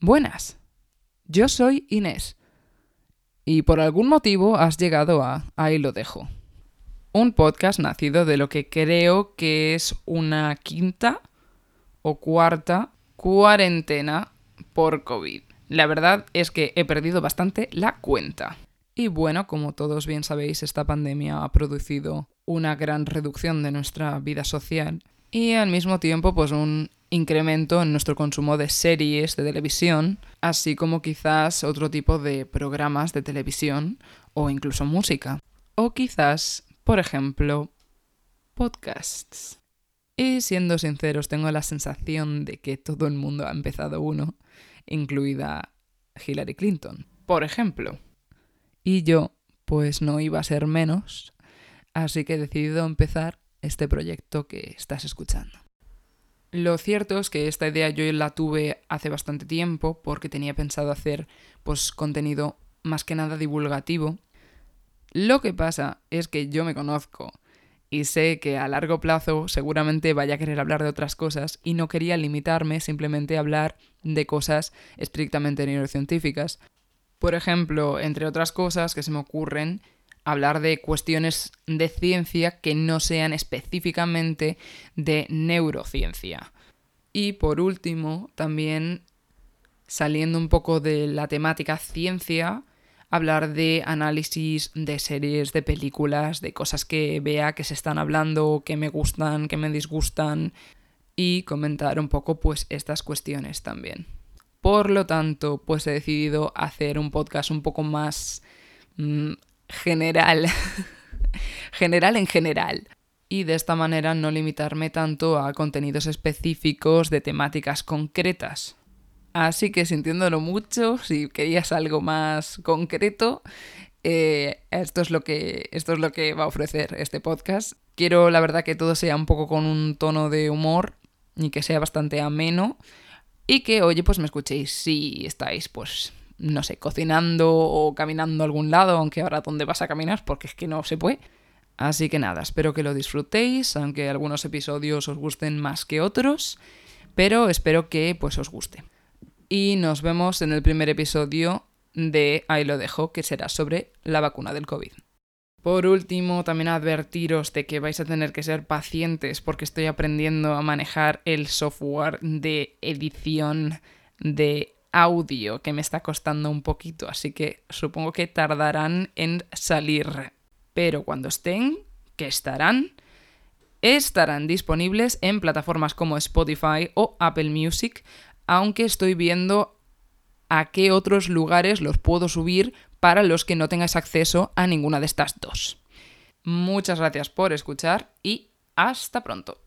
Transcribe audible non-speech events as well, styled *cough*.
Buenas, yo soy Inés y por algún motivo has llegado a Ahí lo dejo. Un podcast nacido de lo que creo que es una quinta o cuarta cuarentena por COVID. La verdad es que he perdido bastante la cuenta. Y bueno, como todos bien sabéis, esta pandemia ha producido una gran reducción de nuestra vida social y al mismo tiempo pues un incremento en nuestro consumo de series de televisión, así como quizás otro tipo de programas de televisión o incluso música. O quizás, por ejemplo, podcasts. Y siendo sinceros, tengo la sensación de que todo el mundo ha empezado uno, incluida Hillary Clinton, por ejemplo. Y yo, pues no iba a ser menos, así que he decidido empezar este proyecto que estás escuchando. Lo cierto es que esta idea yo la tuve hace bastante tiempo porque tenía pensado hacer pues contenido más que nada divulgativo. Lo que pasa es que yo me conozco y sé que a largo plazo seguramente vaya a querer hablar de otras cosas y no quería limitarme simplemente a hablar de cosas estrictamente neurocientíficas. Por ejemplo, entre otras cosas que se me ocurren, hablar de cuestiones de ciencia que no sean específicamente de neurociencia. Y por último, también saliendo un poco de la temática ciencia, hablar de análisis de series, de películas, de cosas que vea que se están hablando, que me gustan, que me disgustan y comentar un poco pues estas cuestiones también. Por lo tanto, pues he decidido hacer un podcast un poco más mm, general, *laughs* general en general. Y de esta manera no limitarme tanto a contenidos específicos de temáticas concretas. Así que sintiéndolo mucho, si querías algo más concreto, eh, esto, es lo que, esto es lo que va a ofrecer este podcast. Quiero, la verdad, que todo sea un poco con un tono de humor y que sea bastante ameno. Y que, oye, pues me escuchéis si estáis, pues, no sé, cocinando o caminando a algún lado, aunque ahora dónde vas a caminar, porque es que no se puede. Así que nada, espero que lo disfrutéis, aunque algunos episodios os gusten más que otros, pero espero que pues os guste y nos vemos en el primer episodio de Ahí lo dejo, que será sobre la vacuna del COVID. Por último, también advertiros de que vais a tener que ser pacientes porque estoy aprendiendo a manejar el software de edición de audio que me está costando un poquito, así que supongo que tardarán en salir. Pero cuando estén, que estarán, estarán disponibles en plataformas como Spotify o Apple Music aunque estoy viendo a qué otros lugares los puedo subir para los que no tengáis acceso a ninguna de estas dos. Muchas gracias por escuchar y hasta pronto.